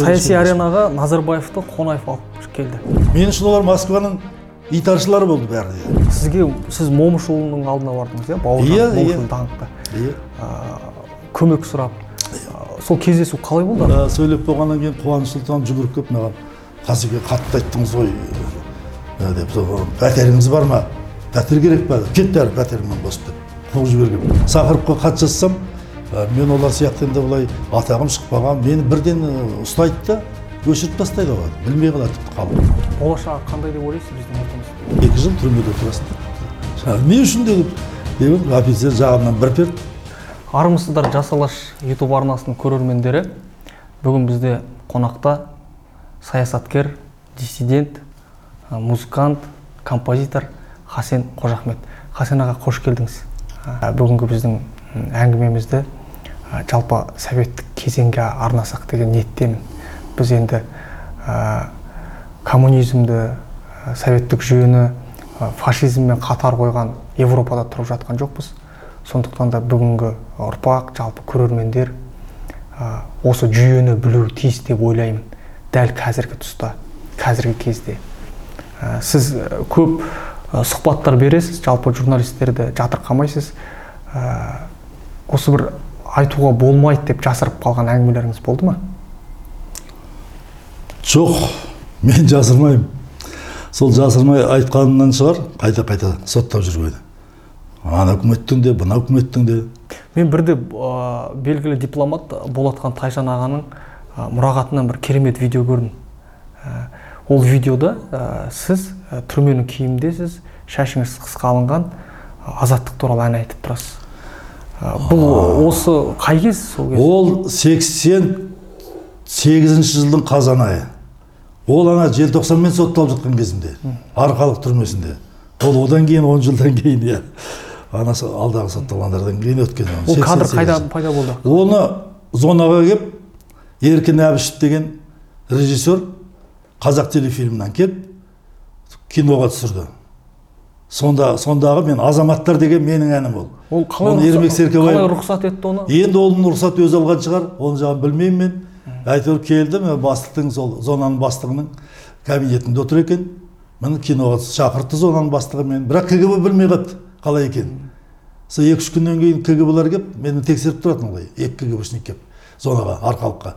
саяси аренаға назарбаевты қонаев алып келді. Мен үшін олар москваның итаршылары болды бәрі. Сізге сіз момышұлының алдына бардыңыз иә? Бауыржан Иә, иә. даңқты иә. Ә, көмек сұрап. Сол кездесу қалай болды? Ә, сөйлеп болғаннан кейін қуаныш сұлтан жүгіріп келіп маған қасеке қатты айттыңыз ғой ә, деп пәтеріңіз бар ма? Пәтер керек па кет бәрі пәтеріңнен бос деп қуып жіберген хат жазсам мен олар сияқты енді былай атағым шықпаған мені бірден ә, ұстайды да өшіріп тастайды ғой білмей қалады тіпті халық болашағы қандай деп ойлайсыз біздің ортамызда? Екі жыл түрмеде жаңағы не үшін дедім. Дедім офицер жағымнан бір перді армысыздар жас алаш ютуб арнасының көрермендері. Бүгін бізде қонақта саясаткер диссидент ә, музыкант композитор хасен қожахмет. Хасен аға қош келдіңіз. Ә, бүгінгі біздің әңгімемізді ә, жалпы советтік кезеңге арнасақ деген ниеттемін біз енді коммунизмді советтік жүйені фашизммен қатар қойған европада тұрып жатқан жоқпыз. Сондықтан да бүгінгі ұрпақ жалпы көрермендер ә, осы жүйені білуі тиіс деп ойлаймын. Дәл қазіргі тұста қазіргі кезде. Ә, сіз көп сұхбаттар бересіз жалпы журналистерді жатырқамайсыз. Ә, осы бір айтуға болмайды деп жасырып қалған әңгімелеріңіз болды ма? Жоқ мен жасырмаймын. Сол жасырмай айтқанымнан шығар қайта қайта соттап жүргені ана үкіметтің де мына үкіметтің де. Мен бірде ә, белгілі дипломат болатхан тайжан ағаның ә, мұрағатынан бір керемет видео көрдім. Ә, ол видеода ә, сіз ә, түрменің киіміндесіз шашыңыз қысқа алынған ә, азаттық туралы ән айтып тұрасыз. Бұл осы қай кез сол кез ол 88 жылдың қазан айы. Ол ана желтоқсанмен сотталып жатқан кезімде арқалық түрмесінде. Ол одан кейін 10 жылдан кейін иә. Ана алдағы сотталғандардан кейін өткен ол кадр 88 қайда пайда болды? Оны зонаға келіп еркін әбішев деген режиссер қазақ телефильмінен келіп киноға түсірді. Сонда сондағы мен азаматтар деген менің әнім ол. Ол қалай оны ермек серкебаев қалай рұқсат етті оны? Енді оның рұқсат өзі алған шығар оны жағын білмеймін мен. Әйтеуір келдім бастықтың сол зонаның бастығының кабинетінде отыр екен. Міне киноға шақыртты зонаның бастығы мені. Бірақ кгб білмей қалыпты қалай екенін сол екі үш күннен кейін кгблар келіп мені тексеріп тұратын ылғи екі кгбшник келіп зонаға арқалыққа.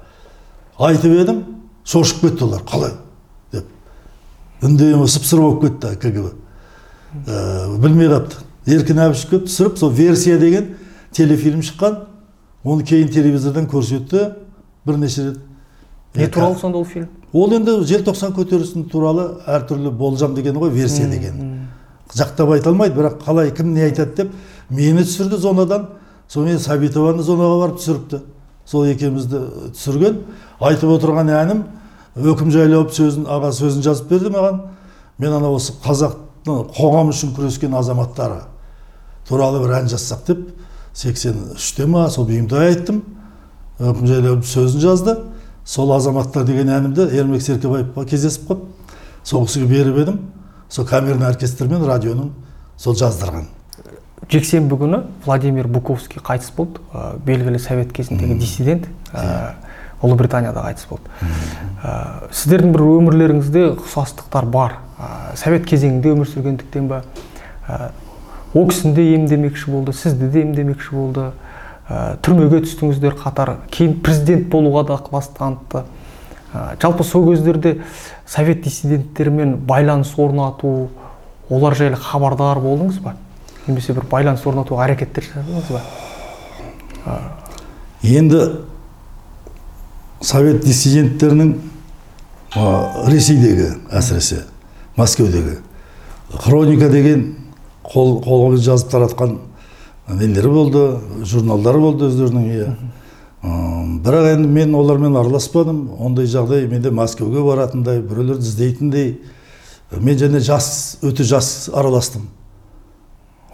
Айтып едім шошып кетті олар қалай? деп. Үндемей сып сыр болып кетті кгб Ә, білмей қалыпты. Еркін әбішев келіп түсіріп сол версия деген телефильм шыққан. Оны кейін телевизордан көрсетті бірнеше рет. Не туралы сонда ол фильм? Ол енді желтоқсан көтерілісі туралы әртүрлі болжам дегені ғой версия деген. жақтап айта алмайды бірақ қалай кім не айтады деп мені түсірді зонадан. Сонымен сабитованы зонаға барып түсіріпті. Сол екеумізді түсірген. Айтып отырған әнім өкім жайлауов сөзін аға сөзін жазып берді маған. Мен ана осы қазақтың қоғам үшін күрескен азаматтары туралы бір ән жазсақ деп 83-те ма сол бұйымтай айттым. Өкім жайлауов сөзін жазды. Сол азаматтар деген әнімді ермек серкебаевқа кездесіп қалып сол кісіге беріп едім. Сол камерный оркестрмен радионың сол жаздырған. Жексенбі күні владимир буковский қайтыс болды ә, белгілі совет кезіндегі диссидент. Ә, ұлыбританияда қайтыс болды. Ә, сіздердің бір өмірлеріңізде ұқсастықтар бар. Ә, совет кезеңінде өмір сүргендіктен ба ә, ол кісіні де емдемекші болды сізді де емдемекші болды. Ә, түрмеге түстіңіздер қатар кейін президент болуға да ықылас танытты ә, жалпы сол кездерде совет диссиденттерімен байланыс орнату олар жайлы хабардар болдыңыз ба? Немесе бір байланыс орнатуға әрекеттер жасадыңыз ба? Енді совет диссиденттерінің ресейдегі әсіресе мәскеудегі хроника деген қол жазып таратқан нелері болды журналдары болды өздерінің иә. Бірақ енді мен олармен араласпадым. Ондай жағдай менде мәскеуге баратындай біреулерді іздейтіндей мен және жас өте жас араластым.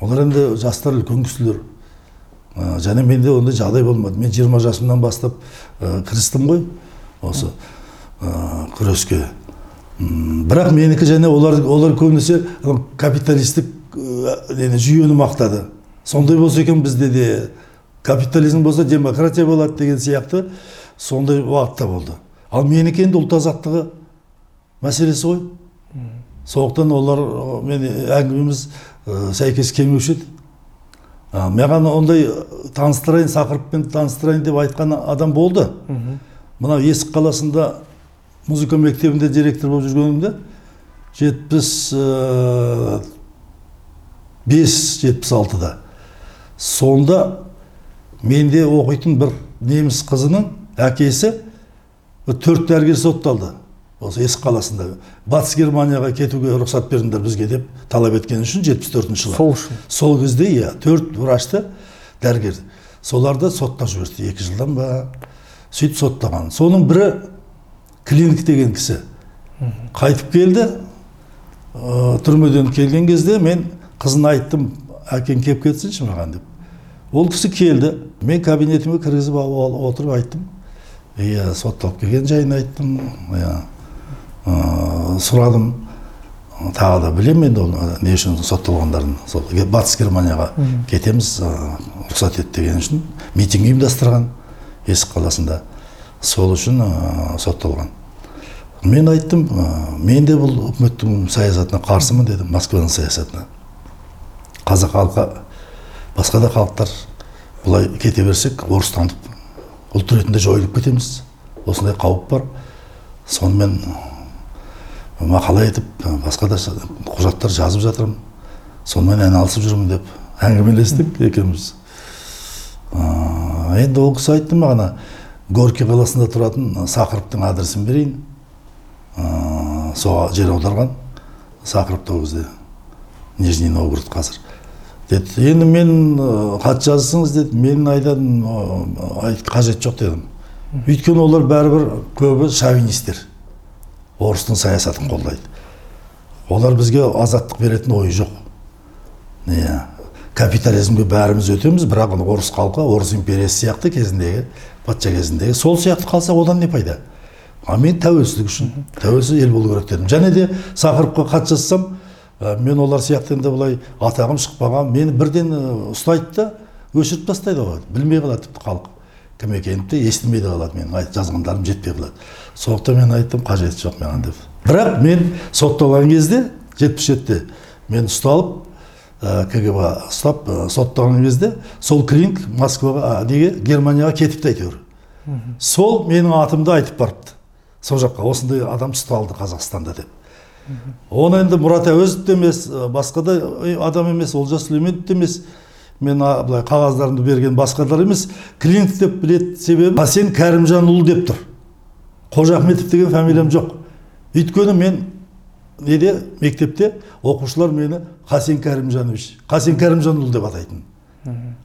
Олар енді жастар үлкен кісілер. Ә, және менде ондай жағдай болмады мен 20 жасымнан бастап ә, кірістім ғой осы ә, күреске бірақ менікі және олар олар көбінесе капиталистік ә, жүйені мақтады сондай болса екен бізде де капитализм болса демократия болады деген сияқты сондай уақытта болды ал менікі енді ұлт азаттығы мәселесі ғой сондықтан олар мен әңгімеміз сәйкес келмеуші еді маған ондай таныстырайын сақырыппен таныстырайын деп айтқан адам болды. Мынау есік қаласында музыка мектебінде директор болып жүргенімде жетпіс э, бес жетпіс алтыда. Сонда менде оқитын бір неміс қызының әкесі төрт дәрігер сотталды. Осы есік қаласында. Батыс германияға кетуге рұқсат беріңдер бізге деп талап еткен үшін жетпіс төртінші жылы. Сол үшін. Сол кезде иә төрт врачты дәрігер. Соларды соттап жіберді. Екі жылдан ба? Сөйтіп соттаған соның бірі клиник деген кісі. Қайтып келді. Ә, түрмеден келген кезде мен қызына айттым әкең келіп кетсінші маған деп. Ол кісі келді. Мен кабинетіме кіргізіп отырып айттым. Иә сотталып келген жайын айттым. Иә. Сұрадым. Тағы да білемін енді ол ы, не үшін сотталғандарын. Сол батыс германияға кетеміз ы, рұқсат ет деген үшін. Митинг ұйымдастырған есік қаласында. Сол үшін сотталған. Мен айттым мен де бұл үкіметтің саясатына қарсымын дедім москваның саясатына. Қазақ халқы басқа да халықтар бұлай кете берсек орыстанып ұлт ретінде жойылып кетеміз. Осындай қауіп бар. Сонымен мақала етіп басқа да құжаттар жазып жатырмын сонымен айналысып жүрмін деп әңгімелестік екеуміз. Енді ол кісі айтты маған «А, горький қаласында тұратын сақырыптың адресін берейін Ә, соға жер аударған сақырыпта ол кезде нижний новгород қазір деді енді мен хат жазсаңыз деді менің айдан қажет жоқ дедім. Өйткені олар бәрібір көбі шовинистер. Орыстың саясатын қолдайды. Олар бізге азаттық беретін ойы жоқ. Иә капитализмге бәріміз өтеміз бірақ оны орыс халқы орыс империясы сияқты кезіндегі патша кезіндегі сол сияқты қалса одан не пайда? А мен тәуелсіздік үшін тәуелсіз ел болу керек дедім. Және де сақырыпқа хат жазсам ә, мен олар сияқты енді былай атағым шықпаған мені бірден ұстайды да өшіріп тастайды ғой білмей қалады тіпті халық кім екенімді естімей де қалады менің жазғандарым жетпей қалады. Сондықтан мен айттым қажеті жоқ маған деп. Бірақ мен сотталған кезде жетпіс жетіде мен ұсталып ә, кгб ұстап ә, сотталған кезде сол клиник москваға неге? Германияға кетіпті әйтеуір. Сол менің атымды айтып барыпты. Сол жаққа осындай адам ұсталды қазақстанда деп. Оны енді мұрат әуезов те емес ә, басқа да адам емес олжас сүлейменов те емес мен былай қағаздарымды берген басқалар емес клиник деп білетін себебі хасен кәрімжанұлы деп тұр. Қожа ахметов деген фамилиям жоқ. Өйткені мен неде? Мектепте оқушылар мені хасен кәрімжанович хасен кәрімжанұлы деп атайтын.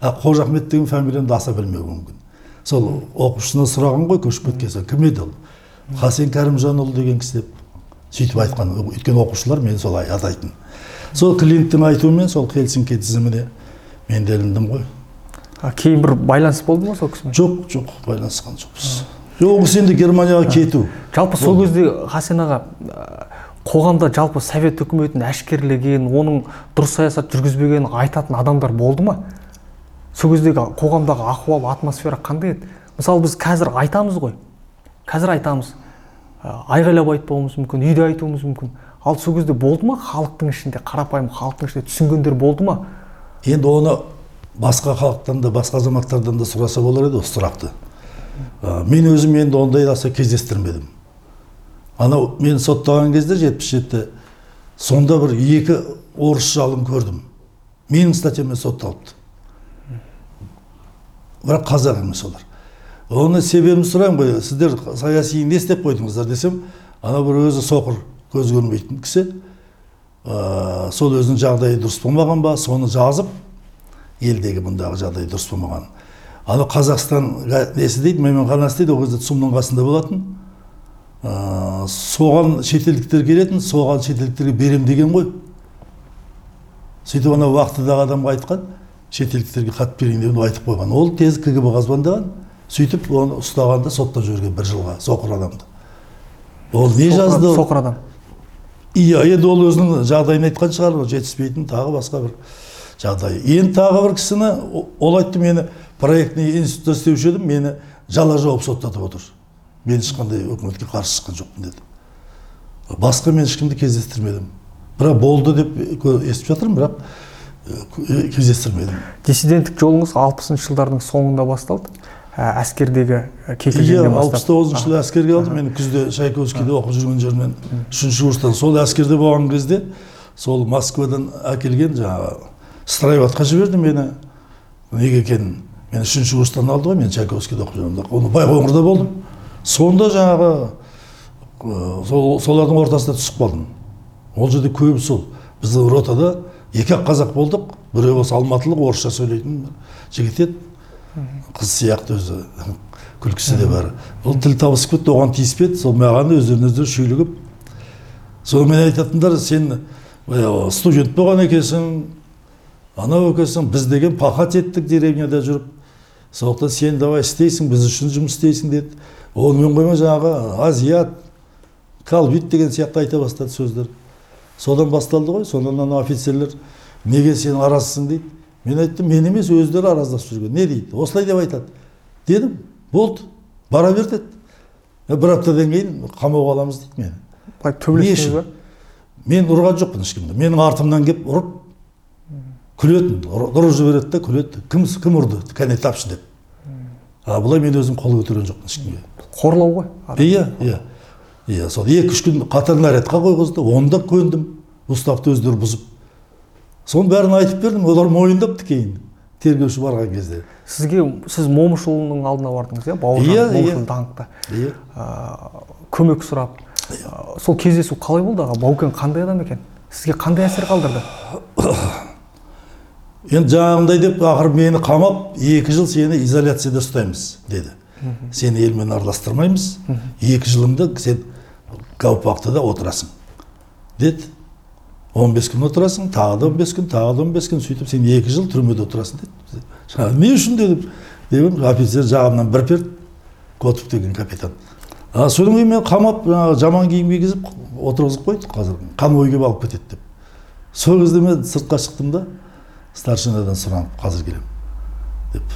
А қожа ахмет деген фамилиямды аса білмеуі мүмкін. Сол оқушысынан сұраған ғой көшіп кеткен соң кім еді ол? Хасен кәрімжанұлы деген кісі деп сөйтіп айтқан. Өйткені оқушылар мені солай атайтын. Сол клиниктің айтуымен сол хельсинки тізіміне мен де іліндім ғой. А, кейін бір байланыс болды ма сол кісімен? Жоқ жоқ байланысқан жоқпыз. Жоқ ол кісі енді германияға кету. Жалпы сол кезде хасен аға қоғамда жалпы совет үкіметін әшкерелеген оның дұрыс саясат жүргізбегенін айтатын адамдар болды ма? Сол кездегі қоғамдағы ахуал атмосфера қандай еді? Мысалы біз қазір айтамыз ғой. Қазір айтамыз. Айғайлап айтпауымыз мүмкін үйде айтуымыз мүмкін. Ал сол кезде болды ма халықтың ішінде қарапайым халықтың ішінде түсінгендер болды ма? Енді оны басқа халықтан да басқа азаматтардан да сұраса болар еді осы сұрақты. Мен өзім енді ондай аса кездестірмедім анау мен сотталған кезде жетпіс жеті сонда бір екі орыс жалын көрдім менің статьяммен сотталыпты бірақ қазақ емес олар оны себебін сұраймын ғой сіздер саяси не істеп қойдыңыздар десем ана бір өзі соқыр көз көрмейтін кісі ә, сол өзінің жағдайы дұрыс болмаған ба соны жазып елдегі бұндағы жағдай дұрыс болмаған ана қазақстан несі дейді? Мейманханасы дейді ол кезде цум ның қасында болатын. Ә, соған шетелдіктер келетін соған шетелдіктерге берем деген ғой. Сөйтіп ана уақытыдағы адамға айтқан шетелдіктерге хат берейін деп айтып қойған. Ол тез кгб ға звондаған сөйтіп оны ұстағанда соттап жіберген бір жылға соқыр адамды. Ол не жазды? соқыр адам. Иә енді ол өзінің жағдайын айтқан шығар жетіспейтін тағы басқа бір жағдай. Енді тағы бір кісіні ол айтты мені проектный институтта істеуші едім мені жала жауып соттатып отыр. Мен ешқандай өкіметке қарсы шыққан жоқпын деді. Басқа мен ешкімді кездестірмедім. Бірақ болды деп естіп жатырмын бірақ кездестірмедім. Диссиденттік жолыңыз алпысыншы жылдардың соңында басталды. Ә, әскердегі ә, иә кекілдерден алпыс бастап тоғызыншы жылы әскерге алдым. Мен күзде чайковскийде оқып жүрген жерімнен үшінші курстан. Сол әскерде болған кезде сол москвадан әкелген жаңағы стройбатқа жіберді мені. Неге екенін. Мен үшінші курстан алды ғой мен чайковскийде оқып оны байқоңырда болдым. Сонда жаңағы сол, солардың ортасына түсіп қалдым. Ол жерде көбі сол. Біздің ротада екі ақ қазақ болдық. Біреуі осы алматылық орысша сөйлейтін жігіт еді. Қыз сияқты өзі. Күлкісі де бар. Ол тіл табысып кетті оған тиіспеді сол маған өздеріне өздері шүйлігіп. Сонымен айтатындар сен студент болған екенсің анау екенсің біз деген пахать еттік деревняда жүріп сондықтан сен давай істейсің біз үшін жұмыс істейсің деді. Онымен қоймай жаңағы азиат калбит деген сияқты айта бастады сөздер. Содан басталды ғой содан ана офицерлер неге сен аразсың дейді. Мен айттым мен емес өздері араздасып жүрген не дейді? Осылай деп айтады дедім болды бара бер деді. «Е, бір аптадан кейін қамауға аламыз дейді мені. Былай Не төбелестіңіз үшін? ба? Мен ұрған жоқпын ешкімді. Менің артымнан келіп ұрып күлетін ұр- ұрып жібереді да күледі. Кім кім ұрды? Кәне тапшы деп. А былай мен өзім қол көтерген жоқпын ешкімге. Қорлау ғой иә иә. Иә сол екі үш күн қатар нарядқа қойғызды оны да көндім уставты өздері бұзып. Соның бәрін айтып бердім олар мойындапты кейін тергеуші барған кезде. Сізге сіз момышұлының алдына бардыңыз иә бауыржан Иә, момышұлы иә. даңқты иә. Ә, көмек сұрап. Ә, сол кездесу қалай болды аға? Баукен қандай адам екен? Сізге қандай әсер қалдырды? енді жаңағындай деп ақыры мені қамап екі жыл сені изоляцияда ұстаймыз деді. Сені елмен араластырмаймыз екі жылыңды сен гаупактыда отырасың деді. 15 күн отырасың тағы да 15 күн тағы да 15 күн сөйтіп сен екі жыл түрмеде отырасың деді. Жаңағы не үшін дедім дедім офицер жағымнан бір перді котов деген капитан. А содан кейін мен қамап жаңағы жаман киім кигізіп отырғызып қойды қазір. Конвойге алып кетеді деп. Сол кезде мен сыртқа шықтым да старшинадан сұранып қазір келемін деп.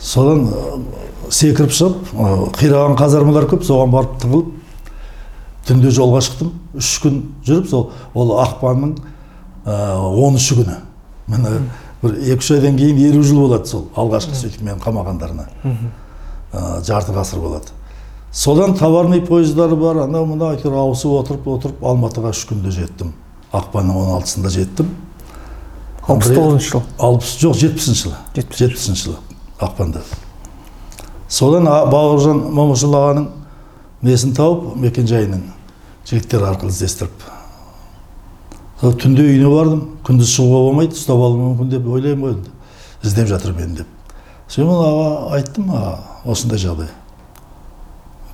Содан секіріп шығып қираған казармалар көп соған барып тығылып түнде жолға шықтым. Үш күн жүріп сол ол ақпанның он үші күні. Міне бір екі үш айдан кейін елу жыл болады сол алғашқы сөйтіп мені қамағандарына. Жарты ғасыр болады. Содан товарный пойыздары бар анау мынау әйтеуір ауысып отырып отырып алматыға үш күнде жеттім. Ақпанның он алтысында жеттім алпыс тоғызыншы жыл алпыс жоқ жетпісінші жылы жетпісінші. жылы ақпанда содан бауыржан момышұлы ағаның несін тауып мекенжайының жігіттер арқылы іздестіріп сол түнде үйіне бардым күндіз шығуға болмайды ұстап алуы мүмкін деп ойлаймын ғой енді іздеп жатыр мені деп содан аға айттым аға осындай жағдай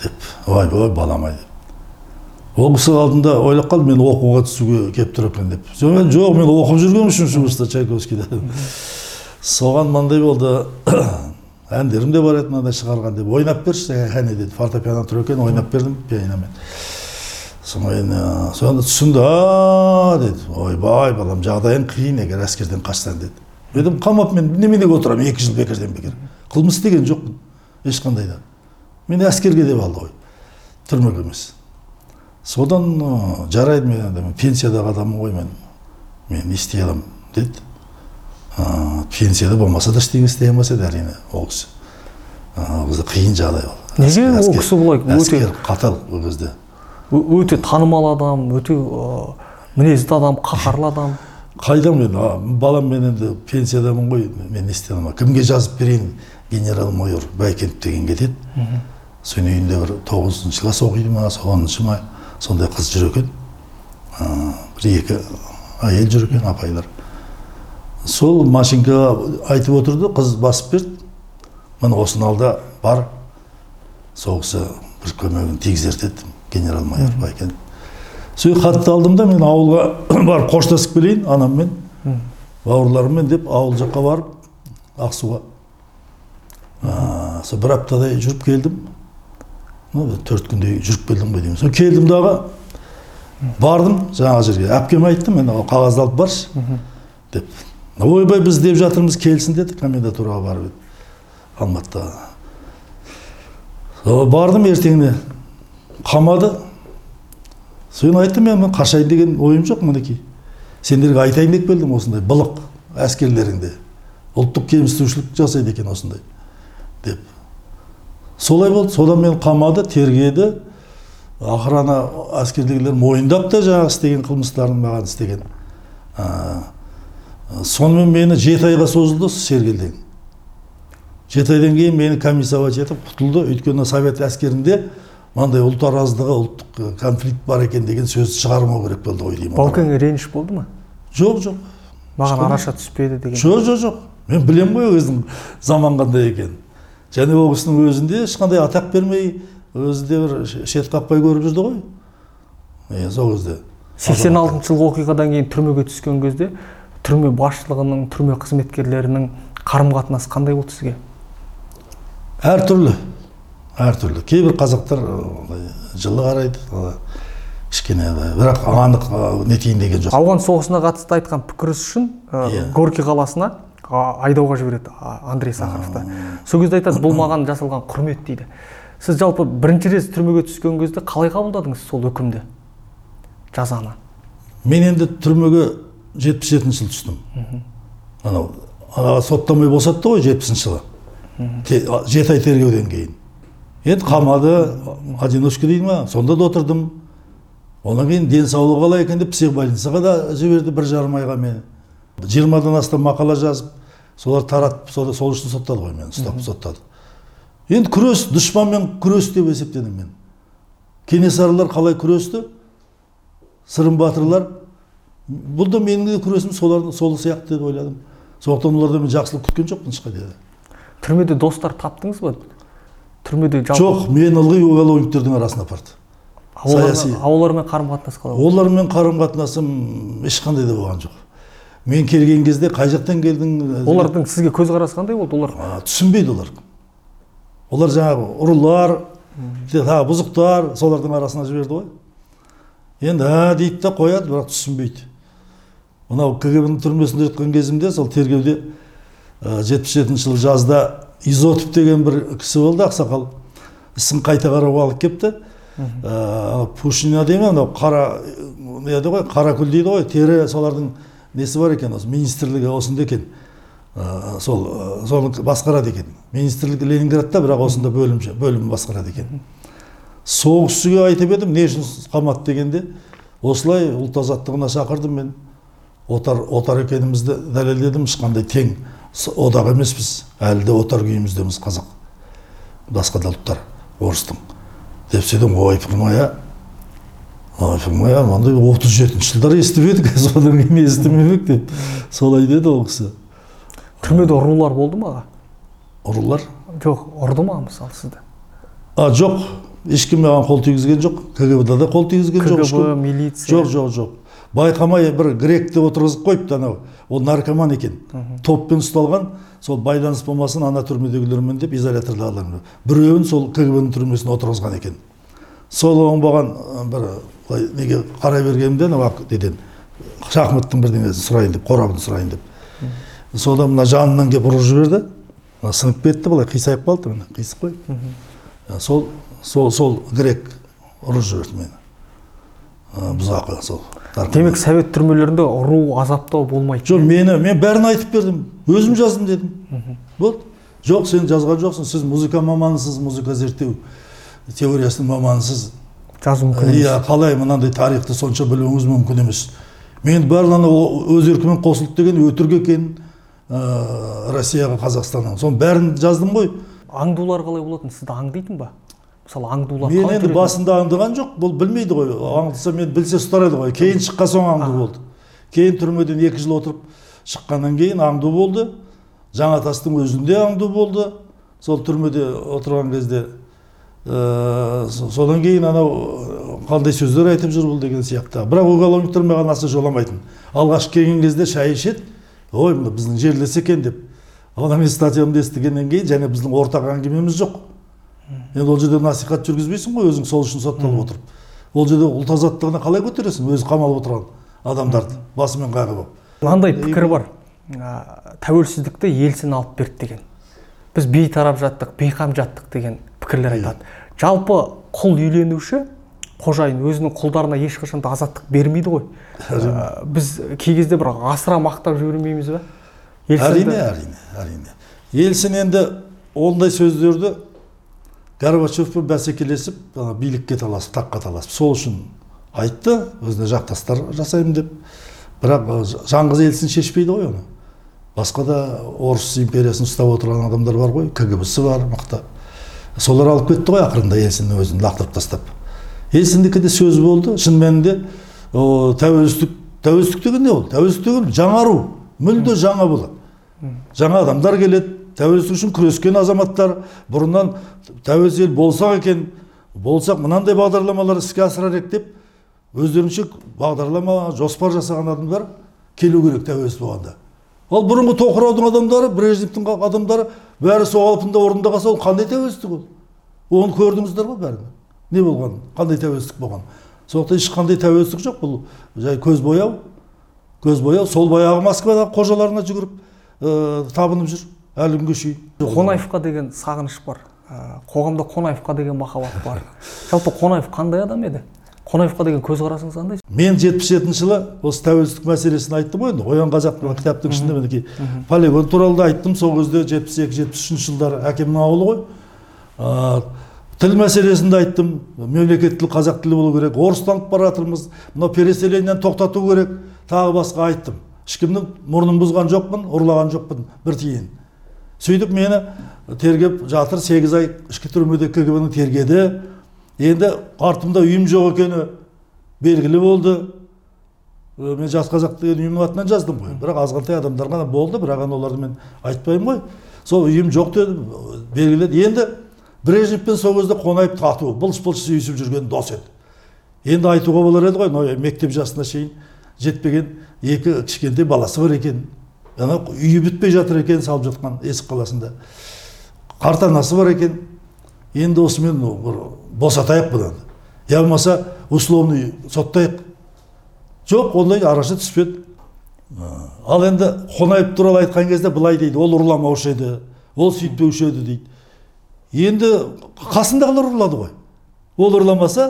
деп ойбай балам ай деп ол кісі алдында ойлап қалдым мен оқуға түсуге келіп тұр екен деп жоқ жоқ мен оқып жүргенмін үшінші курста чайковскийде соған мынандай болды әндерім де бар еді мынандай шығарған деп ойнап берші. Кәне деді. Фортепиано тұр екен ойнап бердім пианомен ә, сонда түсінді. А деді. Ойбай балам жағдайың қиын егер әскерден қашсаң деді. Мен дедім қамап мен неменеге отырамын екі жыл бекерден бекер қылмыс істеген жоқпын ешқандай да мені әскерге деп алды ғой түрмеге емес содан жарайды мен енді пенсиядағы адаммын ғой мен. Мен не істей аламын деді. Ә, пенсияда болмаса да ештеңе істей алмас еді әрине ол кісі. Ол кезде қиын жағдай ол. Неге ол кісі бұлай өте- қатал ол кезде. Өте танымал адам өте мінезді адам қаһарлы адам. Қайдам мен? Балам мен енді пенсиядамын ғой мен не істей аламын? Кімге жазып берейін? Генерал майор байкенов деген кетеді. Соның үйінде бір тоғызыншы класс оқиды ма оныншы ма? Сондай қыз жүр екен. Ә, бір екі әйел жүр екен апайлар. Сол машинкаға айтып отырды қыз басып берді. Міне осыны алда бар. Сол кісі бір көмегін тигізер деді генерал майор байкенов сол хатты алдым да мен ауылға барып қоштасып келейін анаммен. Бауырларыммен деп ауыл жаққа барып ақсуға. Ә, сол бір аптадай жүріп келдім. Төрт күндей жүріп келдім ғой деймін сол келдім дағы бардым жаңағы жерге әпкеме айттым мен қағазды алып баршы деп ойбай біз іздеп жатырмыз келсін деді комендатураға барып еді алматыда О, бардым ертеңіне қамады соны айттым мен мен қашайын деген ойым жоқ мінекей сендерге айтайын деп келдім осындай былық әскерлеріңде ұлттық кемсітушілік жасайды екен осындай деп солай болды. Содан мен қамады тергеді. Охрана әскердегілер мойындап та жаңағы істеген қылмыстарын маған істеген. Ә, сонымен мені жеті айға созылды осы сергелдең. Жеті айдан кейін мені комиссовать етіп құтылды. Өйткені совет әскерінде мынандай ұлт араздығы ұлттық конфликт бар екен деген сөзді шығармау керек болды ғой деймін. Баукеңе реніш болды ма? Жоқ жоқ. Маған араша түспеді деген. Жоқ жоқ жоқ. Мен білемін ғой өзінің заман қандай екенін. Және ол кісінің өзінде ешқандай атақ бермей өзі де бір шет қақпай көріп жүрді ғой. Е, сол кезде. сексен алтыншы жылғы оқиғадан кейін түрмеге түскен кезде түрме басшылығының түрме қызметкерлерінің қарым қатынасы қандай болды сізге? Әртүрлі әртүрлі кейбір қазақтар жылы қарайды кішкене бірақ анық нетейін деген жоқ. ауған соғысына қатысты айтқан пікіріңіз үшін Иә. горький қаласына айдауға жібереді андрей сахаровты сол кезде айтады бұл маған жасалған құрмет дейді сіз жалпы бірінші рет түрмеге түскен кезде қалай қабылдадыңыз сол үкімді жазаны мен енді түрмеге жетпіс жетінші жылы түстім анау ана соттамай босатты ғой жетпісінші жылы жеті ай тергеуден кейін енді қамады одиночка дейді ма сонда да отырдым одан кейін денсаулығы қалай екен деп психбольницаға да жіберді бір жарым айға мені жиырмадан астам мақала жазып солар таратып сол, сол үшін соттады ғой мені ұстап соттады. Енді күрес дұшпанмен күрес деп есептедім мен. Кенесарылар қалай күресті? Сырым батырлар бұл да менің де күресім солардың сол сияқты деп ойладым. Сондықтан олардан мен жақсылық күткен жоқпын ешқайда да түрмеде достар таптыңыз ба? Түрмеде жалпы жоқ мен ылғи уголовниктердің арасына апарды. Саяси. олармен, олармен қарым қатынас қалай? Олармен қарым қатынасым ешқандай да болған жоқ. Мен келген кезде қай жақтан келдің? Олардың сізге көзқарасы қандай болды? Олар А, түсінбейді олар. Олар жаңағы ұрылар тағы бұзықтар солардың арасына жіберді ғой. Енді ә дейді да қояды бірақ түсінбейді. Мынау кгб түрмесінде жатқан кезімде сол тергеуде жетпіс жетінші жылы жазда изотов деген бір кісі болды ақсақал. Ісін қайта қарауға алып келіпті ә, пушина дей ме анау қара не еді ғой қаракүл дейді ғой тері солардың несі бар екен осы? Министрлігі осында екен. Ә, сол ә, соны басқарады екен. Министрлік ленинградта бірақ осында бөлім бөлім басқарады екен. Кісіге айтып едім не үшін қамады дегенде осылай ұлт азаттығына шақырдым мен. Отар отар екенімізді дәлелдедім ешқандай тең одақ емеспіз. Әлі де отар күйіміздеміз қазақ басқа да ұлттар орыстың. Деп сөйдім ойпырмай а ойпырмай а мынандай отыз жетінші жылдары естіп едік содан кейін естімемек деп солай деді ол кісі түрмеде ұрулар болды ма аға? ұрылар жоқ ұрды ма мысалы сізді а жоқ ешкім маған қол тигізген жоқ кгб да қол тигізген жоқ кгб милиция жоқ жоқ жоқ байқамай бір гректі отырғызып қойыпты анау ол наркоман екен топпен ұсталған сол байланыс болмасын ана түрмедегілермен деп изоляторда алған біреуін сол кгб ның түрмесіне отырғызған екен сол оңбаған бір былай неге қарай бергенімде анау неден шахматтың бірдеңесін сұрайын деп қорабын сұрайын деп содан мына жанынан келіп ұрып жіберді мына сынып кетті былай қисайып қалды міне қисық қой сол сол сол грек ұрып жіберді мені бұзақы сол демек совет түрмелерінде ұру азаптау болмайды жоқ мені мен бәрін айтып бердім өзім жаздым дедім болды жоқ сен жазған жоқсың сіз музыка маманысыз музыка зерттеу теориясының маманысыз жазу мүмкін емес иә қалай мынандай тарихты сонша білуіңіз мүмкін емес. Мен барлығына өз еркімен қосылды деген өтірік екен ә, россияға қазақстаннан соның бәрін жаздым ғой. Аңдулар қалай болатын? Сізді аңдитын ба? Мысалы аңдулар мен енді басында аңдыған жоқ бұл білмейді ғой. Аңдыса мен білсе ұстар еді ғой. Кейін шыққан соң аңду болды. Кейін түрмеден екі жыл отырып шыққаннан кейін аңду болды. Жаңатастың өзінде аңду болды. Сол түрмеде отырған кезде содан кейін анау ә, қандай сөздер айтып жүр бұл деген сияқты. Бірақ уголовниктер маған аса жоламайтын. Алғаш келген кезде шай ішеді. Ой мына біздің жерлес екен деп. Одан мен статьямды естігеннен кейін және біздің ортақ әңгімеміз жоқ. Енді ол жерде насихат жүргізбейсің ғой өзің сол үшін сотталып отырып. Ол жерде ұлт азаттығына қалай көтересің? Өзі қамалып отырған адамдарды. Басымен қайғы болып. Мынандай пікір бар. Тәуелсіздікті елсін алып берді деген. Біз бейтарап жаттық бейқам жаттық деген. Пікірлер айтады. Жалпы құл үйленуші қожайын өзінің құлдарына ешқашан да азаттық бермейді ғой. Ә, біз кей кезде бір асыра мақтап жібермейміз ба? Әрине әрине әрине. Елсін енді ондай сөздерді горбачевпен бәсекелесіп билікке таласып таққа таласып сол үшін айтты өзіне жақтастар жасаймын деп. Бірақ ы, ж- жалғыз елсін шешпейді ғой оны. Басқа да орыс империясын ұстап отырған адамдар бар ғой. Кгбсы бар мықты. Солар алып кетті ғой ақырында елсіннің өзін лақтырып тастап. Елсіндікі де сөз болды шын мәнінде тәуелсіздік тәуелсіздік деген не ол? Тәуелсіздік деген жаңару мүлде жаңа болады жаңа адамдар келеді тәуелсіздік үшін күрескен азаматтар бұрыннан тәуелсіз ел болсақ екен болсақ мынандай бағдарламалар іске асырар едік деп өздерінше бағдарлама жоспар жасаған адамдар келу керек тәуелсіз болғанда. Ал бұрынғы тоқыраудың адамдары брежневтің адамдары бәрі сол қалпында орында қалса ол қандай тәуелсіздік ол? Оны көрдіңіздер ғой бәрін не болған? Қандай тәуелсіздік болған? Сондықтан ешқандай тәуелсіздік жоқ бұл. Жай көз бояу. Көз бояу. Сол баяғы москвадағы қожаларына жүгіріп ә, табынып жүр. Әлі күнге шейін. Қонаевқа деген сағыныш бар. Ә, қоғамда қонаевқа деген махаббат бар. Жалпы қонаев қандай адам еді? Қонаевқа деген көзқарасыңыз қандай мен жетпіс жетінші жылы осы тәуелсіздік мәселесін айттым ғой енді. Оян қазақ мына кітаптың ішінде мінекей. Полигон туралы да айттым. Сол кезде жетпіс екі жетпіс үшінші жылдары әкемнің ауылы ғой. Тіл мәселесін де айттым. Мемлекеттік тіл қазақ тілі болу керек. Орыстанып бара жатырмыз. Мынау переселениені тоқтату керек. Тағы басқа айттым. Ешкімнің мұрнын бұзған жоқпын ұрлаған жоқпын бір тиын. Сөйтіп мені тергеп жатыр. Сегіз ай ішкі түрмеде кгб тергеді. Енді артымда үйім жоқ екені белгілі болды. Мен жас қазақ деген ұйымның атынан жаздым ғой. Бірақ азғантай адамдар ғана болды бірақ ана оларды мен айтпаймын ғой. Сол үйім жоқ деді белгіледі енді брежневпен сол кезде қонаев тату былш былш сүйісіп жүрген дос еді. Енді айтуға болар еді ғой мынау мектеп жасына шейін жетпеген екі кішкентай баласы бар екен. Ана үйі бітпей жатыр екен салып жатқан есік қаласында. Қарт анасы бар екен енді осымен бір босатайық бұдан я болмаса условный соттайық жоқ ондай араша түспеді ал енді қонаев туралы айтқан кезде былай дейді ол ұрламаушы еді ол сөйтпеуші еді дейді енді қасындағылар ұрлады ғой ол ұрламаса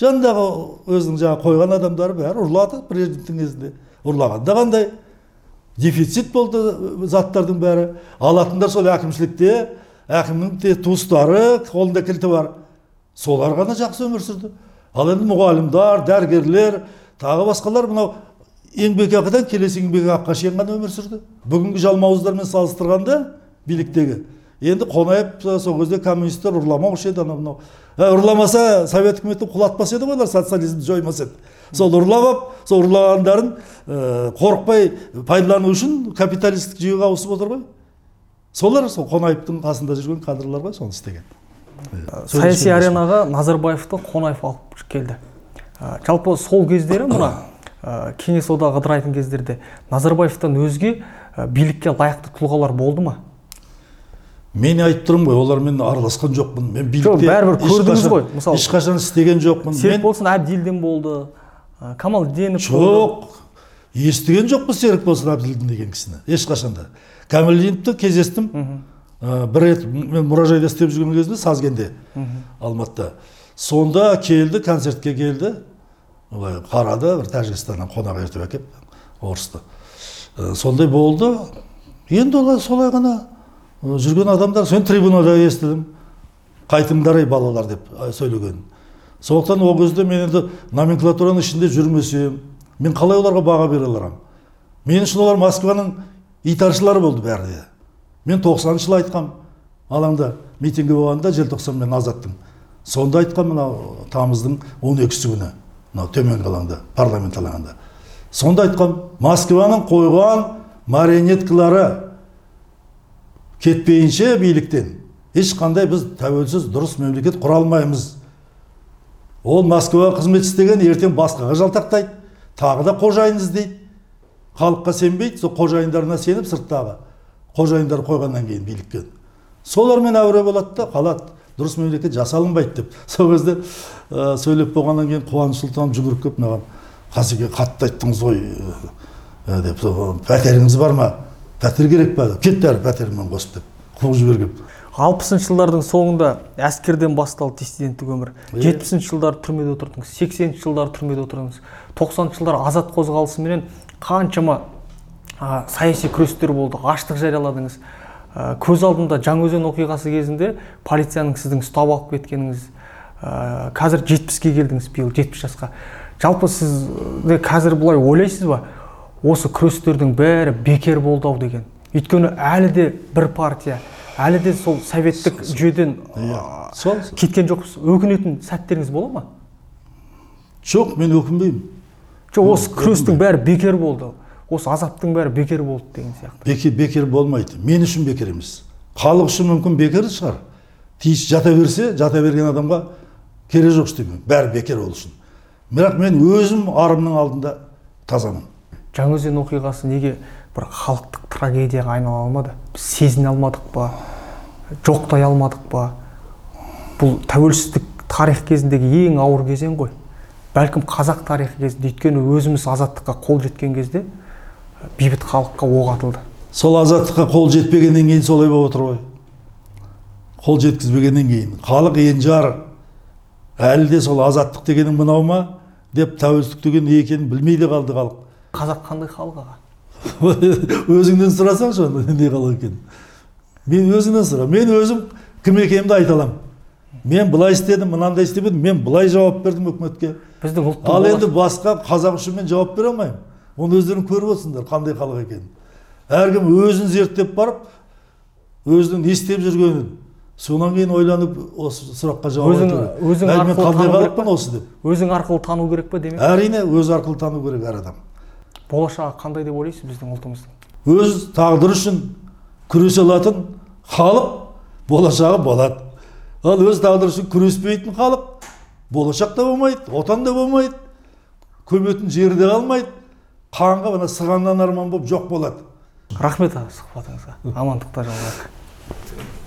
жанындағы өзінің жаңағы қойған адамдары бәрі ұрлады президенттің кезінде ұрлағанда қандай дефицит болды заттардың бәрі алатындар сол әкімшілікте әкімнің де туыстары қолында кілті бар. Солар ғана жақсы өмір сүрді. Ал енді мұғалімдер дәрігерлер тағы басқалар мынау еңбекақыдан келесі еңбекақыға шейін ғана өмір сүрді. Бүгінгі жалмауыздармен салыстырғанда биліктегі. Енді қонаев сол кезде коммунистер ұрламаушы еді анау мынау. Ә, ұрламаса совет үкіметі құлатпас еді ғой олар социализмді жоймас еді. Сол ұрлап алып сол ұрлағандарын қорықпай пайдалану үшін капиталистік жүйеге ауысып отыр ғой. Солар сол қонаевтың қасында жүрген кадрлар ғой соны істеген. Саяси аренаға назарбаевты қонаев алып келді. Ә, жалпы сол кездері мына ә, кеңес одағы ыдырайтын кездерде назарбаевтан өзге ә, билікке лайықты тұлғалар болды ма? Мен айтып тұрмын ғой олармен араласқан жоқпын. Мен билікте бәрібір көрдіңіз ғой, мысалы. ешқашан істеген жоқпын. Серік болсын әбділден болды ә, камалденов жоқ естіген жоқпын серік болсын әбділдин деген кісіні. Ешқашан да. Камалдиновті кездестім. Ә, бір рет мен мұражайда істеп жүрген кезде сазгенде алматыда. Сонда келді концертке келді. Былай қарады бір тәжікстаннан қонақ ертіп әкеліп орысты. Ә, сондай болды. Енді олар солай ғана ә, жүрген адамдар соны трибунада естідім қайтыңдар ей балалар деп ә, сөйлеген. Сондықтан ол кезде мен енді номенклатураның ішінде жүрмесем мен қалай оларға баға бере аламын мен үшін олар москваның итаршылары болды бәрі мен тоқсаныншы жылы айтқам алаңда митингі болғанда желтоқсан мен азаттың сонда айтқам мынау тамыздың он екісі күні мынау төменгі алаңда парламент алаңында. Сонда айтқам москваның қойған марионеткалары кетпейінше биліктен. Ешқандай біз тәуелсіз дұрыс мемлекет құра алмаймыз ол москваға қызмет істеген ертең басқаға жалтақтайды тағы да қожайын іздейді. Халыққа сенбейді сол қожайындарына сеніп сырттағы қожайындар қойғаннан кейін билікке солармен әуре болады да қалады дұрыс мемлекет жасалынбайды деп. Сол кезде ә, сөйлеп болғаннан кейін қуаныш сұлтанов жүгіріп келіп маған қасеке қатты айттыңыз ғой ә, деп. Пәтеріңіз бар ма? Пәтер керек па кет әрі пәтеріңмен қосып деп. Қуып жіберген алпысыншы жылдардың соңында әскерден басталды диссиденттік өмір. Жетпісінші жылдары түрмеде отырдыңыз сексенінші жылдары түрмеде отырдыңыз тоқсаныншы жылдары азат қозғалысыменен қаншама а, саяси күрестер болды аштық жарияладыңыз. А, көз алдымда жаңаөзен оқиғасы кезінде полицияның сіздің ұстап алып кеткеніңіз а, қазір жетпіске келдіңіз биыл жетпіс жасқа. Жалпы сіз де қазір былай ойлайсыз ба? Осы күрестердің бәрі бекер болды ау деген. Өйткені әлі де бір партия әлі де сол советтік жүйеден иә. кеткен жоқпыз. Өкінетін сәттеріңіз бола ма? Жоқ мен өкінбеймін. Жоқ осы күрестің бәрі бекер болды. Осы азаптың бәрі бекер болды деген сияқты. Бекер, бекер болмайды. Мен үшін бекер емес. Халық үшін мүмкін бекер шығар. Тиіс жата берсе жата берген адамға керегі жоқ істемеймін бәрі бекер ол үшін. Бірақ мен өзім арымның алдында тазамын. Жаңаөзен оқиғасы неге бір халықтық трагедияға айнала алмады? Біз сезіне алмадық па? Жоқтай алмадық па? Бұл тәуелсіздік тарих кезіндегі ең ауыр кезең ғой. Бәлкім қазақ тарихы кезінде өйткені өзіміз азаттыққа қол жеткен кезде бейбіт халыққа оқ атылды. Сол азаттыққа қол жетпегеннен кейін солай болып отыр ғой. Қол жеткізбегеннен кейін. Халық енжар әлі де сол азаттық дегенің мынау ма? деп тәуелсіздік деген не екенін білмей де қалды халық. Қазақ қандай халық аға? Өзіңнен сұрасаңшы оны не қалай екенін. Мен өзіңнен сұра мен өзім кім екенімді айта аламын. Мен былай істедім мынандай істемедім мен былай жауап бердім үкіметке. Біздің ұлттың ал енді басқа қазақ үшін мен жауап бере алмаймын. Оны өздерің көріп отырсыңдар қандай халық екенін. Әркім өзін зерттеп барып өзінің не істеп жүргенін содан кейін ойланып осы сұраққа жауап Өзің- өзің мен қандай тану керек халықпын осы деп? өзің арқылы тану керек па демек? Әрине өз арқылы тану керек әр адам. Болашағы қандай деп ойлайсыз біздің ұлтымыздың? Өз тағдыры үшін күресе алатын халық болашағы болады. Ал өз тағдыры үшін күреспейтін халық болашақ та болмайды отан да болмайды көметін жері де қалмайды қанға мына сығаннан арман болып жоқ болады. Рахмет сұхбатыңызға. Амандықта жолығайық